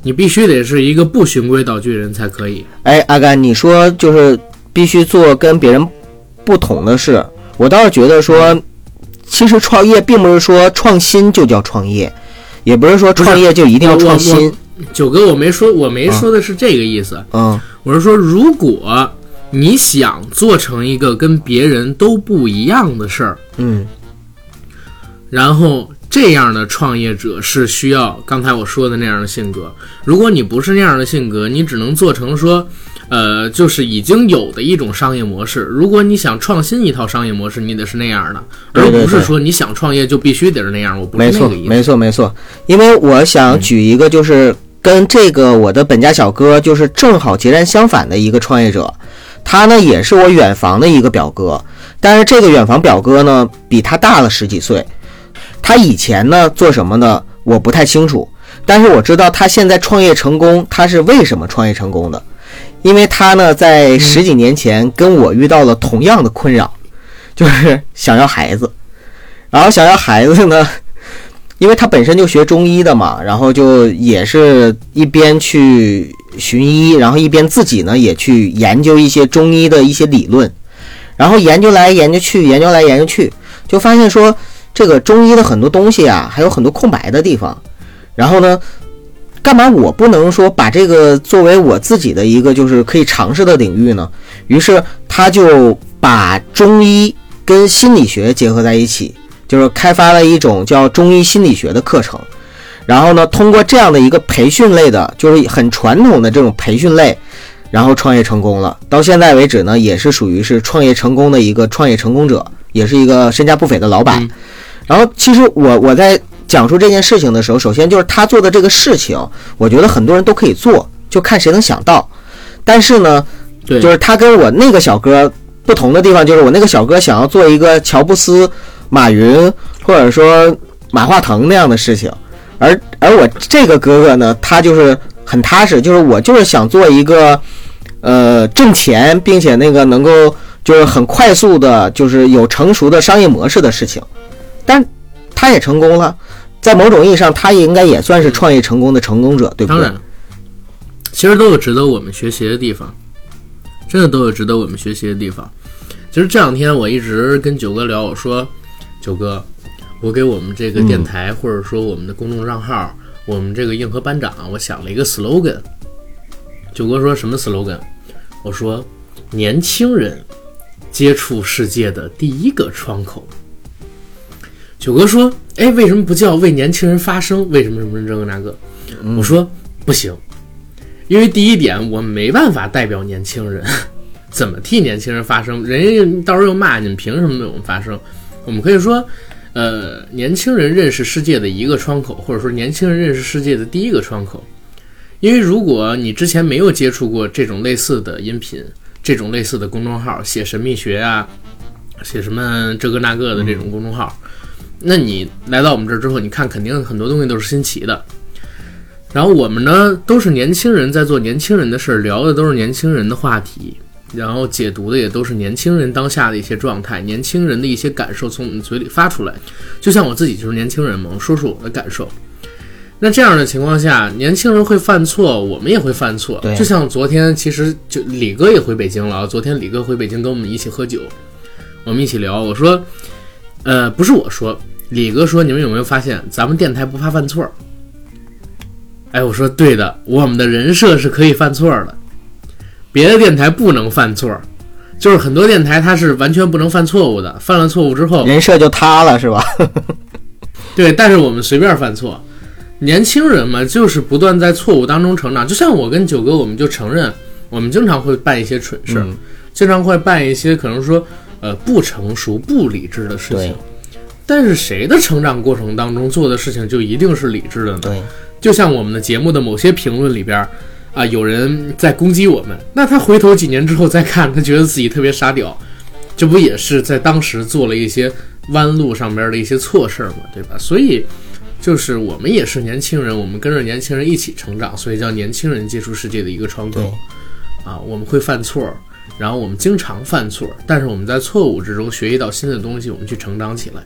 你必须得是一个不循规蹈矩的人才可以。哎，阿甘，你说就是必须做跟别人不同的事，我倒是觉得说，其实创业并不是说创新就叫创业，也不是说创业就一定要创新。九哥，我没说，我没说的是这个意思。嗯，我是说，如果你想做成一个跟别人都不一样的事儿，嗯，然后。这样的创业者是需要刚才我说的那样的性格。如果你不是那样的性格，你只能做成说，呃，就是已经有的一种商业模式。如果你想创新一套商业模式，你得是那样的，而不是说你想创业就必须得是那样。我不是那个意思。没错，没错，没错。因为我想举一个，就是跟这个我的本家小哥就是正好截然相反的一个创业者，他呢也是我远房的一个表哥，但是这个远房表哥呢比他大了十几岁。他以前呢做什么呢？我不太清楚，但是我知道他现在创业成功，他是为什么创业成功的？因为他呢在十几年前跟我遇到了同样的困扰，就是想要孩子，然后想要孩子呢，因为他本身就学中医的嘛，然后就也是一边去寻医，然后一边自己呢也去研究一些中医的一些理论，然后研究来研究去，研究来研究去，就发现说。这个中医的很多东西啊，还有很多空白的地方。然后呢，干嘛我不能说把这个作为我自己的一个就是可以尝试的领域呢？于是他就把中医跟心理学结合在一起，就是开发了一种叫中医心理学的课程。然后呢，通过这样的一个培训类的，就是很传统的这种培训类，然后创业成功了。到现在为止呢，也是属于是创业成功的一个创业成功者，也是一个身价不菲的老板。然后，其实我我在讲述这件事情的时候，首先就是他做的这个事情，我觉得很多人都可以做，就看谁能想到。但是呢，对，就是他跟我那个小哥不同的地方，就是我那个小哥想要做一个乔布斯、马云或者说马化腾那样的事情，而而我这个哥哥呢，他就是很踏实，就是我就是想做一个呃挣钱，并且那个能够就是很快速的，就是有成熟的商业模式的事情。但他也成功了，在某种意义上，他应该也算是创业成功的成功者，对不对？当然，其实都有值得我们学习的地方，真的都有值得我们学习的地方。其实这两天我一直跟九哥聊，我说：“九哥，我给我们这个电台或者说我们的公众账号，我们这个硬核班长，我想了一个 slogan。”九哥说什么 slogan？我说：“年轻人接触世界的第一个窗口。”九哥说：“哎，为什么不叫为年轻人发声？为什么什么这个那个？”我说：“不行，因为第一点，我没办法代表年轻人，怎么替年轻人发声？人家到时候又骂你们，凭什么为我们发声？我们可以说，呃，年轻人认识世界的一个窗口，或者说年轻人认识世界的第一个窗口。因为如果你之前没有接触过这种类似的音频，这种类似的公众号，写神秘学啊，写什么这个那个的这种公众号。”那你来到我们这儿之后，你看肯定很多东西都是新奇的。然后我们呢都是年轻人在做年轻人的事儿，聊的都是年轻人的话题，然后解读的也都是年轻人当下的一些状态，年轻人的一些感受从我们嘴里发出来。就像我自己就是年轻人嘛，我说说我的感受。那这样的情况下，年轻人会犯错，我们也会犯错。就像昨天，其实就李哥也回北京了啊。昨天李哥回北京跟我们一起喝酒，我们一起聊，我说。呃，不是我说，李哥说，你们有没有发现咱们电台不怕犯错？哎，我说对的，我们的人设是可以犯错的，别的电台不能犯错，就是很多电台它是完全不能犯错误的，犯了错误之后人设就塌了，是吧？对，但是我们随便犯错，年轻人嘛，就是不断在错误当中成长。就像我跟九哥，我们就承认，我们经常会办一些蠢事儿，经常会办一些可能说。呃，不成熟、不理智的事情，但是谁的成长过程当中做的事情就一定是理智的呢？对，就像我们的节目的某些评论里边，啊，有人在攻击我们，那他回头几年之后再看，他觉得自己特别傻屌，这不也是在当时做了一些弯路上边的一些错事儿嘛，对吧？所以，就是我们也是年轻人，我们跟着年轻人一起成长，所以叫年轻人接触世界的一个窗口。啊，我们会犯错。然后我们经常犯错，但是我们在错误之中学习到新的东西，我们去成长起来。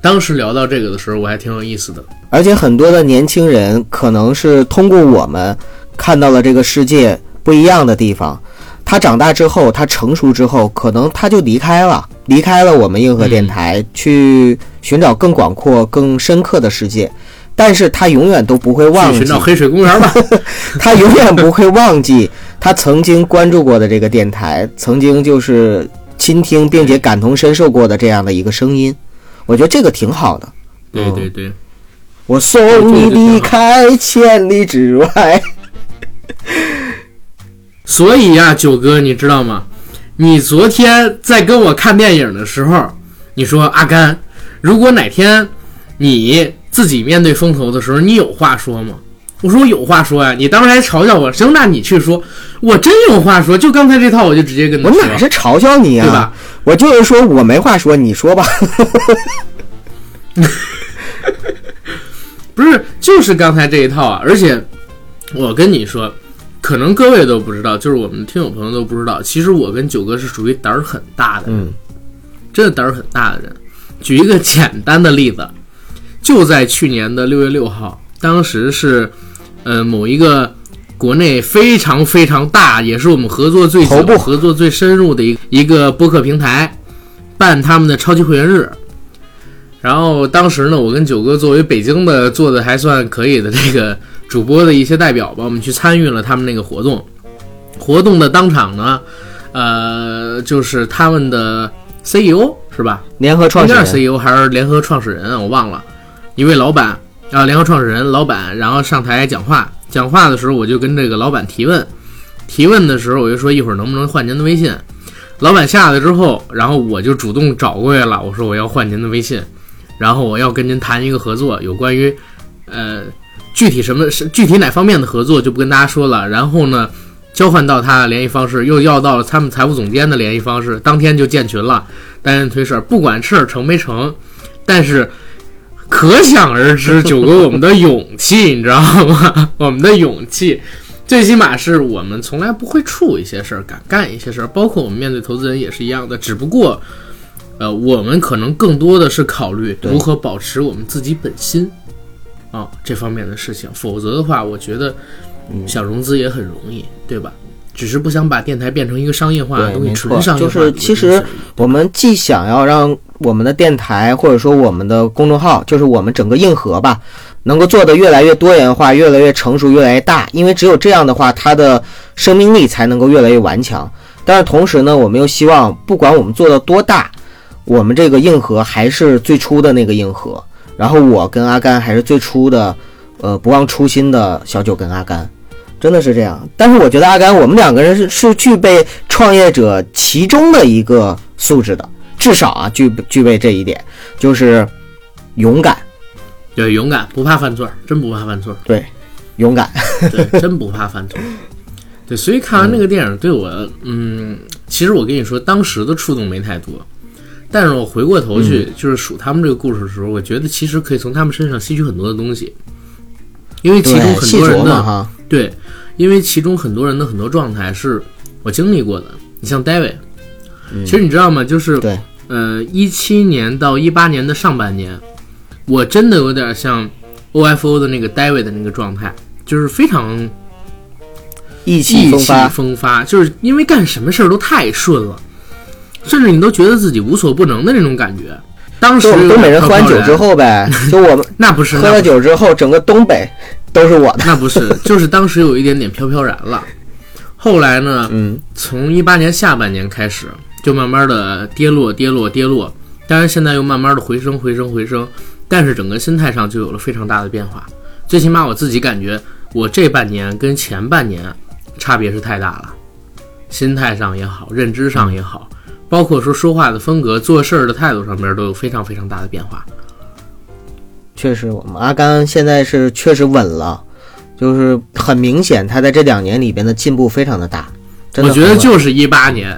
当时聊到这个的时候，我还挺有意思的。而且很多的年轻人可能是通过我们看到了这个世界不一样的地方，他长大之后，他成熟之后，可能他就离开了，离开了我们硬核电台，去寻找更广阔、更深刻的世界。但是他永远都不会忘记黑水公园吧。他永远不会忘记 他曾经关注过的这个电台，曾经就是倾听并且感同身受过的这样的一个声音。我觉得这个挺好的。对对对，我送你离开千里之外。所以呀，九哥，你知道吗？你昨天在跟我看电影的时候，你说阿甘，如果哪天你自己面对风投的时候，你有话说吗？我说我有话说呀。你当时还嘲笑我，行，那你去说，我真有话说。就刚才这套，我就直接跟他说。我哪是嘲笑你呀？对吧？我就是说我没话说，你说吧。不是，就是刚才这一套啊！而且我跟你说。可能各位都不知道，就是我们听友朋友都不知道，其实我跟九哥是属于胆儿很大的人，真的胆儿很大的人。举一个简单的例子，就在去年的六月六号，当时是呃某一个国内非常非常大，也是我们合作最久、合作最深入的一一个播客平台办他们的超级会员日。然后当时呢，我跟九哥作为北京的做的还算可以的这个。主播的一些代表吧，我们去参与了他们那个活动。活动的当场呢，呃，就是他们的 CEO 是吧？联合创始人 CEO 还是联合创始人？我忘了。一位老板啊，联合创始人老板，然后上台讲话。讲话的时候，我就跟这个老板提问。提问的时候，我就说一会儿能不能换您的微信？老板下来之后，然后我就主动找过来了。我说我要换您的微信，然后我要跟您谈一个合作，有关于呃。具体什么是具体哪方面的合作就不跟大家说了。然后呢，交换到他的联系方式，又要到了他们财务总监的联系方式，当天就建群了，担任推事儿。不管事儿成没成，但是可想而知，九哥我们的勇气，你知道吗？我们的勇气，最起码是我们从来不会怵一些事儿，敢干一些事儿。包括我们面对投资人也是一样的，只不过，呃，我们可能更多的是考虑如何保持我们自己本心。啊，这方面的事情，否则的话，我觉得想融资也很容易，对吧？只是不想把电台变成一个商业化的东西，纯商业化。就是其实我们既想要让我们的电台或者说我们的公众号，就是我们整个硬核吧，能够做得越来越多元化、越来越成熟、越来越大，因为只有这样的话，它的生命力才能够越来越顽强。但是同时呢，我们又希望，不管我们做的多大，我们这个硬核还是最初的那个硬核。然后我跟阿甘还是最初的，呃，不忘初心的小九跟阿甘，真的是这样。但是我觉得阿甘，我们两个人是是具备创业者其中的一个素质的，至少啊具具备这一点，就是勇敢。对，勇敢，不怕犯错，真不怕犯错。对，勇敢，对，真不怕犯错。对，所以看完那个电影，对我，嗯，其实我跟你说，当时的触动没太多。但是我回过头去，就是数他们这个故事的时候，我觉得其实可以从他们身上吸取很多的东西，因为其中很多人的对，因为其中很多人的很多状态是我经历过的。你像 David，其实你知道吗？就是对，呃，一七年到一八年的上半年，我真的有点像 OFO 的那个 David 的那个状态，就是非常意气风发，就是因为干什么事儿都太顺了。甚至你都觉得自己无所不能的那种感觉。当时东北人喝完酒之后呗，就我们 那不是喝了酒之后，整个东北都是我的。那不是，就是当时有一点点飘飘然了。后来呢，嗯，从一八年下半年开始，就慢慢的跌落，跌落，跌落。当然现在又慢慢的回升，回升，回升。但是整个心态上就有了非常大的变化。最起码我自己感觉，我这半年跟前半年差别是太大了，心态上也好，认知上也好。包括说说话的风格、做事儿的态度上面都有非常非常大的变化。确实，我们阿甘现在是确实稳了，就是很明显，他在这两年里边的进步非常的大。我觉得就是一八年，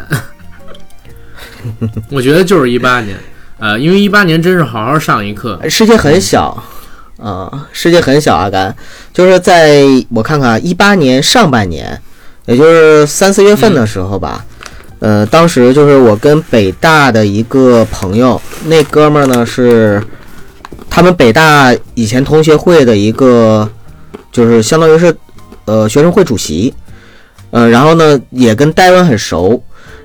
我觉得就是一八年，呃，因为一八年真是好好上一课。世界很小，啊，世界很小。阿甘就是在我看看一八年上半年，也就是三四月份的时候吧。呃，当时就是我跟北大的一个朋友，那哥们儿呢是他们北大以前同学会的一个，就是相当于是呃学生会主席。呃，然后呢也跟戴文很熟，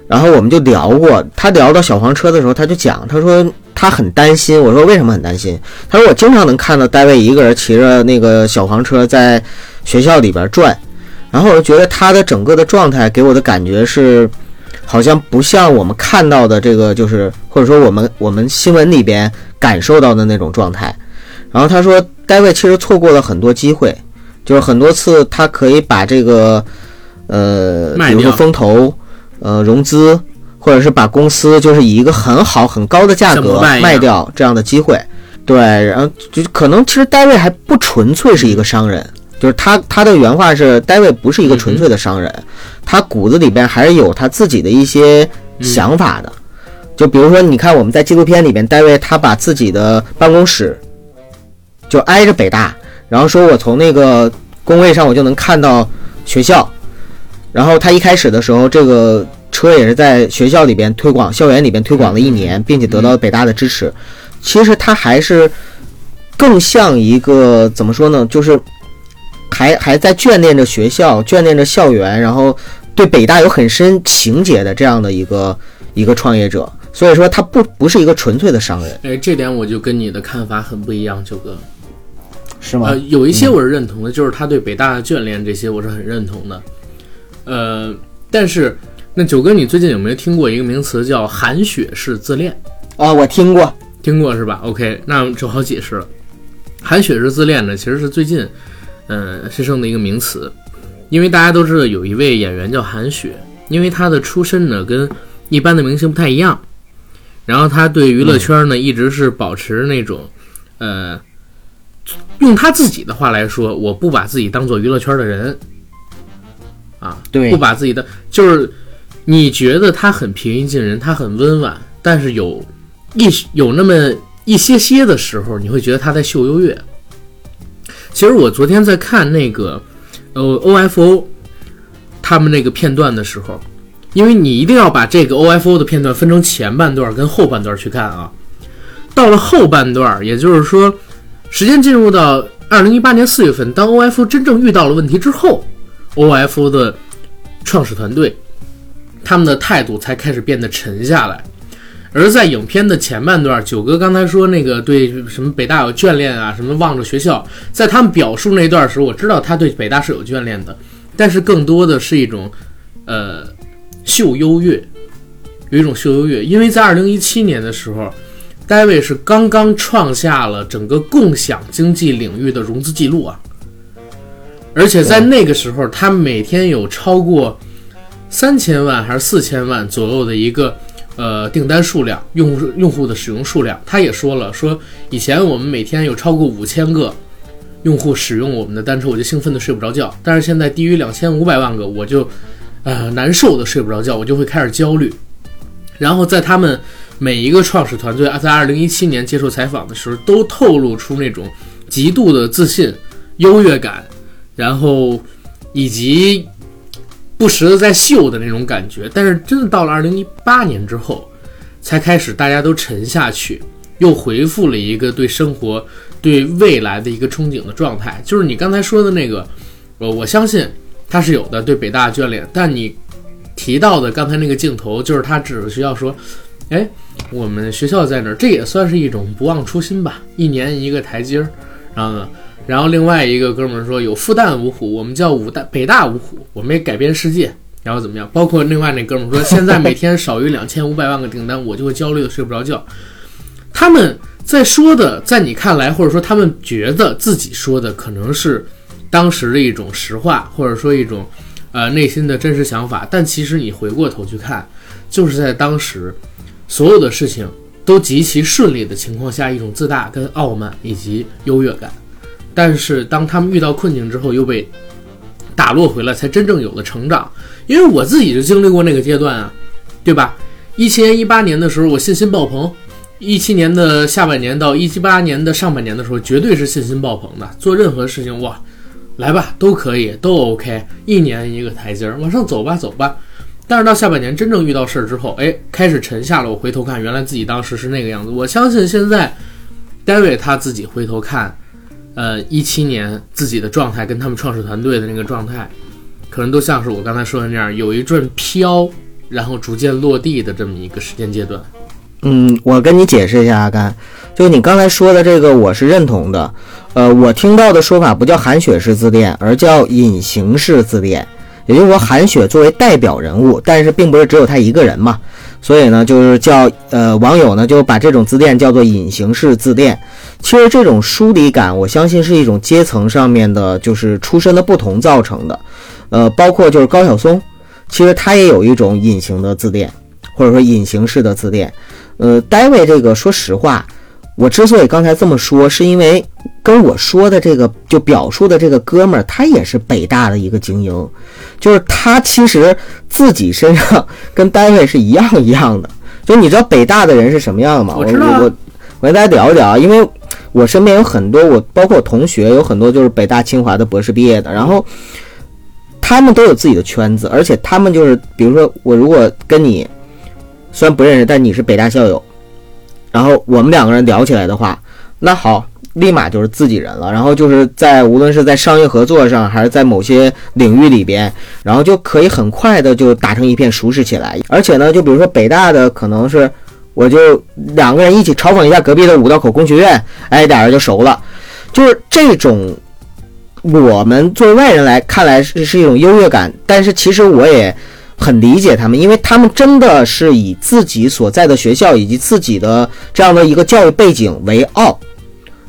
然后我们就聊过。他聊到小黄车的时候，他就讲，他说他很担心。我说为什么很担心？他说我经常能看到戴维一个人骑着那个小黄车在学校里边转，然后我就觉得他的整个的状态给我的感觉是，好像不像我们看到的这个，就是或者说我们我们新闻里边感受到的那种状态。然后他说，戴维其实错过了很多机会，就是很多次他可以把这个。呃，比如说风投，呃，融资，或者是把公司就是以一个很好很高的价格卖掉这样的机会，对，然后就可能其实戴维还不纯粹是一个商人，就是他他的原话是戴维不是一个纯粹的商人，他骨子里边还是有他自己的一些想法的，就比如说你看我们在纪录片里边，戴维他把自己的办公室就挨着北大，然后说我从那个工位上我就能看到学校。然后他一开始的时候，这个车也是在学校里边推广，校园里边推广了一年，并且得到北大的支持。其实他还是更像一个怎么说呢？就是还还在眷恋着学校，眷恋着校园，然后对北大有很深情结的这样的一个一个创业者。所以说他不不是一个纯粹的商人。哎，这点我就跟你的看法很不一样，九哥，是吗？呃，有一些我是认同的，就是他对北大的眷恋，这些我是很认同的。呃，但是那九哥，你最近有没有听过一个名词叫“韩雪式自恋”啊？我听过，听过是吧？OK，那就好解释了。韩雪式自恋呢，其实是最近，呃，新生的一个名词。因为大家都知道有一位演员叫韩雪，因为她的出身呢跟一般的明星不太一样，然后她对娱乐圈呢一直是保持那种，呃，用他自己的话来说，我不把自己当做娱乐圈的人。啊，对，不把自己的就是，你觉得她很平易近人，她很温婉，但是有一有那么一些些的时候，你会觉得她在秀优越。其实我昨天在看那个呃 OFO 他们那个片段的时候，因为你一定要把这个 OFO 的片段分成前半段跟后半段去看啊。到了后半段，也就是说，时间进入到二零一八年四月份，当 OFO 真正遇到了问题之后。OFO 的创始团队，他们的态度才开始变得沉下来。而在影片的前半段，九哥刚才说那个对什么北大有眷恋啊，什么望着学校，在他们表述那段时，我知道他对北大是有眷恋的，但是更多的是一种呃秀优越，有一种秀优越，因为在二零一七年的时候，戴维是刚刚创下了整个共享经济领域的融资记录啊。而且在那个时候，他每天有超过三千万还是四千万左右的一个呃订单数量，用户用户的使用数量。他也说了，说以前我们每天有超过五千个用户使用我们的单车，我就兴奋的睡不着觉。但是现在低于两千五百万个，我就呃难受的睡不着觉，我就会开始焦虑。然后在他们每一个创始团队，在二零一七年接受采访的时候，都透露出那种极度的自信、优越感。然后，以及不时的在秀的那种感觉，但是真的到了二零一八年之后，才开始大家都沉下去，又回复了一个对生活、对未来的一个憧憬的状态。就是你刚才说的那个，呃，我相信他是有的对北大眷恋，但你提到的刚才那个镜头，就是他指着学校说：“哎，我们学校在那儿，这也算是一种不忘初心吧，一年一个台阶儿。”然后呢？然后另外一个哥们儿说有复旦五虎，我们叫武大北大五虎，我们也改变世界。然后怎么样？包括另外那哥们儿说，现在每天少于两千五百万个订单，我就会焦虑的睡不着觉。他们在说的，在你看来，或者说他们觉得自己说的可能是当时的一种实话，或者说一种呃内心的真实想法。但其实你回过头去看，就是在当时所有的事情都极其顺利的情况下，一种自大跟傲慢以及优越感。但是当他们遇到困境之后，又被打落回来，才真正有了成长。因为我自己就经历过那个阶段啊，对吧？一七年、一八年的时候，我信心爆棚；一七年的下半年到一七八年的上半年的时候，绝对是信心爆棚的。做任何事情，哇，来吧，都可以，都 OK。一年一个台阶儿，往上走吧，走吧。但是到下半年真正遇到事儿之后，哎，开始沉下了。我回头看，原来自己当时是那个样子。我相信现在，David 他自己回头看。呃，一七年自己的状态跟他们创始团队的那个状态，可能都像是我刚才说的那样，有一阵飘，然后逐渐落地的这么一个时间阶段。嗯，我跟你解释一下，阿甘，就你刚才说的这个，我是认同的。呃，我听到的说法不叫韩雪式自恋，而叫隐形式自恋。也就是说，韩雪作为代表人物，但是并不是只有她一个人嘛，所以呢，就是叫呃网友呢就把这种自恋叫做隐形式自恋。其实这种疏离感，我相信是一种阶层上面的，就是出身的不同造成的。呃，包括就是高晓松，其实他也有一种隐形的自恋，或者说隐形式的自恋。呃，戴维这个，说实话。我之所以刚才这么说，是因为跟我说的这个就表述的这个哥们儿，他也是北大的一个精英，就是他其实自己身上 跟单位是一样一样的。就你知道北大的人是什么样吗？我我我跟大家聊一聊，因为我身边有很多，我包括我同学有很多就是北大清华的博士毕业的，然后他们都有自己的圈子，而且他们就是比如说我如果跟你虽然不认识，但你是北大校友。然后我们两个人聊起来的话，那好，立马就是自己人了。然后就是在无论是在商业合作上，还是在某些领域里边，然后就可以很快的就打成一片熟识起来。而且呢，就比如说北大的，可能是我就两个人一起嘲讽一下隔壁的五道口工学院，哎，俩人就熟了。就是这种，我们作为外人来看来是是一种优越感，但是其实我也。很理解他们，因为他们真的是以自己所在的学校以及自己的这样的一个教育背景为傲，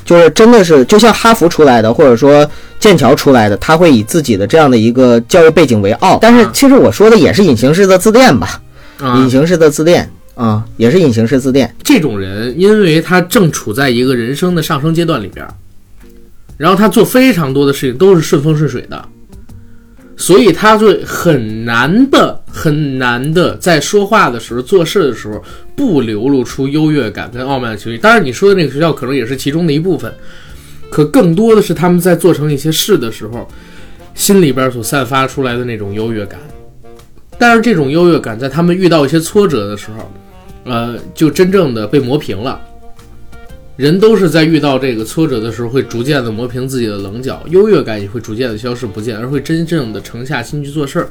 就是真的是就像哈佛出来的，或者说剑桥出来的，他会以自己的这样的一个教育背景为傲。但是其实我说的也是隐形式的自恋吧，隐形式的自恋啊，也是隐形式自恋。这种人，因为他正处在一个人生的上升阶段里边，然后他做非常多的事情都是顺风顺水的。所以他就很难的、很难的在说话的时候、做事的时候不流露出优越感跟傲慢的情绪。当然，你说的那个学校可能也是其中的一部分，可更多的是他们在做成一些事的时候，心里边所散发出来的那种优越感。但是这种优越感在他们遇到一些挫折的时候，呃，就真正的被磨平了。人都是在遇到这个挫折的时候，会逐渐的磨平自己的棱角，优越感也会逐渐的消失不见，而会真正的沉下心去做事儿。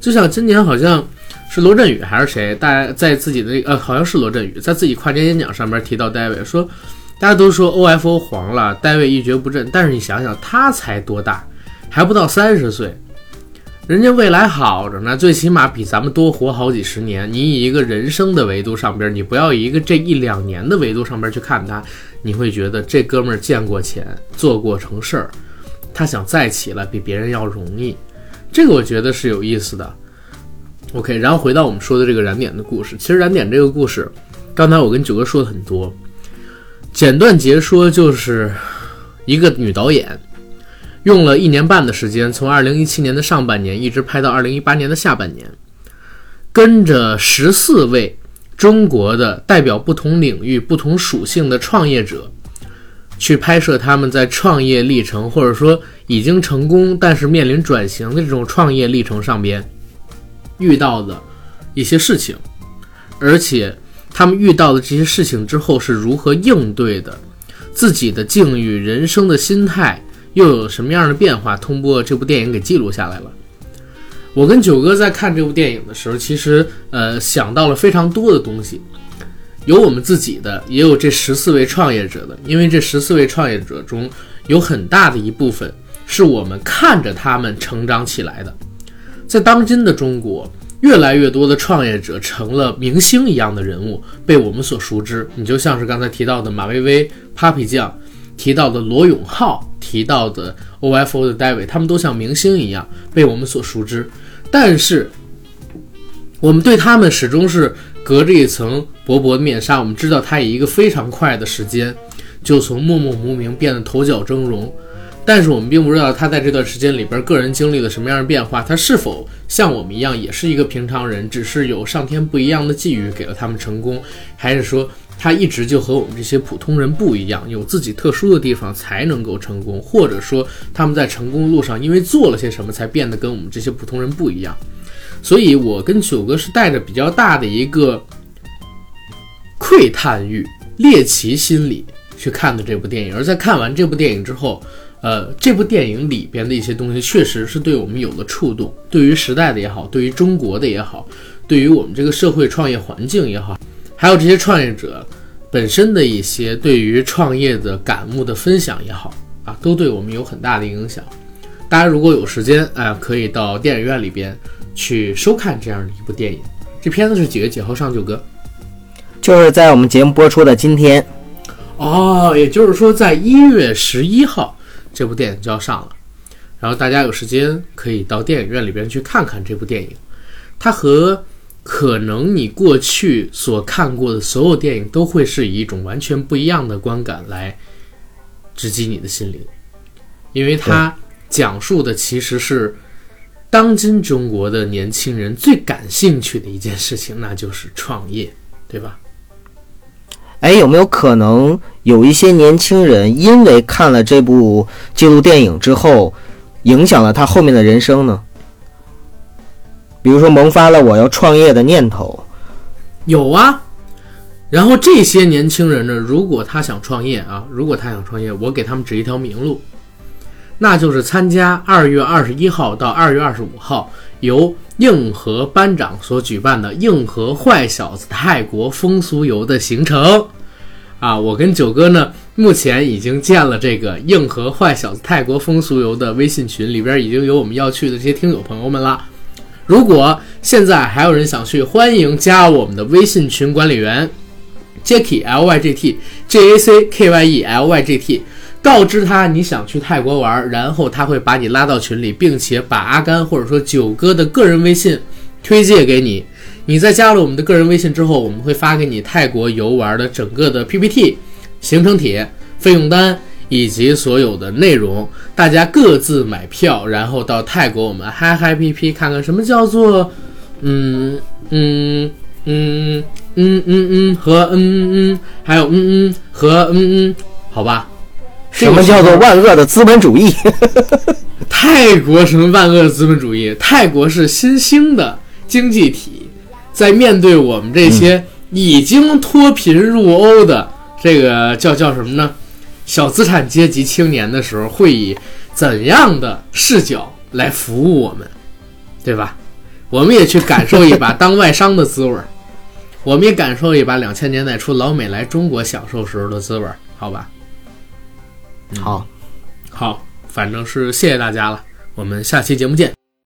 就像今年好像是罗振宇还是谁，大家在自己的呃，好像是罗振宇在自己跨年演讲上面提到戴维，说大家都说 OFO 黄了，戴维一蹶不振，但是你想想他才多大，还不到三十岁。人家未来好着呢，最起码比咱们多活好几十年。你以一个人生的维度上边，你不要以一个这一两年的维度上边去看他，你会觉得这哥们儿见过钱，做过成事儿，他想再起来比别人要容易。这个我觉得是有意思的。OK，然后回到我们说的这个燃点的故事，其实燃点这个故事，刚才我跟九哥说的很多，简短截说就是一个女导演。用了一年半的时间，从二零一七年的上半年一直拍到二零一八年的下半年，跟着十四位中国的代表不同领域、不同属性的创业者，去拍摄他们在创业历程，或者说已经成功但是面临转型的这种创业历程上边遇到的一些事情，而且他们遇到的这些事情之后是如何应对的，自己的境遇、人生的心态。又有什么样的变化？通过这部电影给记录下来了。我跟九哥在看这部电影的时候，其实呃想到了非常多的东西，有我们自己的，也有这十四位创业者的。因为这十四位创业者中有很大的一部分是我们看着他们成长起来的。在当今的中国，越来越多的创业者成了明星一样的人物，被我们所熟知。你就像是刚才提到的马薇薇、Papi 酱。提到的罗永浩，提到的 OFO 的 David，他们都像明星一样被我们所熟知，但是我们对他们始终是隔着一层薄薄的面纱。我们知道他以一个非常快的时间就从默默无名变得头角峥嵘，但是我们并不知道他在这段时间里边个人经历了什么样的变化。他是否像我们一样也是一个平常人，只是有上天不一样的际遇给了他们成功，还是说？他一直就和我们这些普通人不一样，有自己特殊的地方才能够成功，或者说他们在成功路上因为做了些什么才变得跟我们这些普通人不一样。所以，我跟九哥是带着比较大的一个窥探欲、猎奇心理去看的这部电影。而在看完这部电影之后，呃，这部电影里边的一些东西，确实是对我们有了触动。对于时代的也好，对于中国的也好，对于我们这个社会创业环境也好，还有这些创业者本身的一些对于创业的感悟的分享也好啊，都对我们有很大的影响。大家如果有时间，哎，可以到电影院里边去收看这样的一部电影。这片子是几月几号上？九哥，就是在我们节目播出的今天。哦，也就是说，在一月十一号。这部电影就要上了，然后大家有时间可以到电影院里边去看看这部电影。它和可能你过去所看过的所有电影都会是以一种完全不一样的观感来直击你的心灵，因为它讲述的其实是当今中国的年轻人最感兴趣的一件事情，那就是创业，对吧？哎，有没有可能有一些年轻人因为看了这部纪录电影之后，影响了他后面的人生呢？比如说萌发了我要创业的念头。有啊，然后这些年轻人呢，如果他想创业啊，如果他想创业，我给他们指一条明路，那就是参加二月二十一号到二月二十五号由硬核班长所举办的硬核坏小子泰国风俗游的行程。啊，我跟九哥呢，目前已经建了这个硬核坏小子泰国风俗游的微信群，里边已经有我们要去的这些听友朋友们了。如果现在还有人想去，欢迎加我们的微信群管理员 Jacky L Y G T J A C K Y E L Y G T，告知他你想去泰国玩，然后他会把你拉到群里，并且把阿甘或者说九哥的个人微信推荐给你。你在加了我们的个人微信之后，我们会发给你泰国游玩的整个的 PPT、行程帖、费用单以及所有的内容。大家各自买票，然后到泰国我们嗨嗨皮皮看看什么叫做嗯嗯嗯嗯嗯嗯和嗯嗯嗯，还有嗯嗯和嗯嗯，好吧？什么叫做万恶的资本主义？泰国什么万恶的资本主义？泰国是新兴的经济体。在面对我们这些已经脱贫入欧的这个叫叫什么呢？小资产阶级青年的时候，会以怎样的视角来服务我们，对吧？我们也去感受一把当外商的滋味儿，我们也感受一把两千年代初老美来中国享受时候的滋味儿，好吧？好，好，反正是谢谢大家了，我们下期节目见。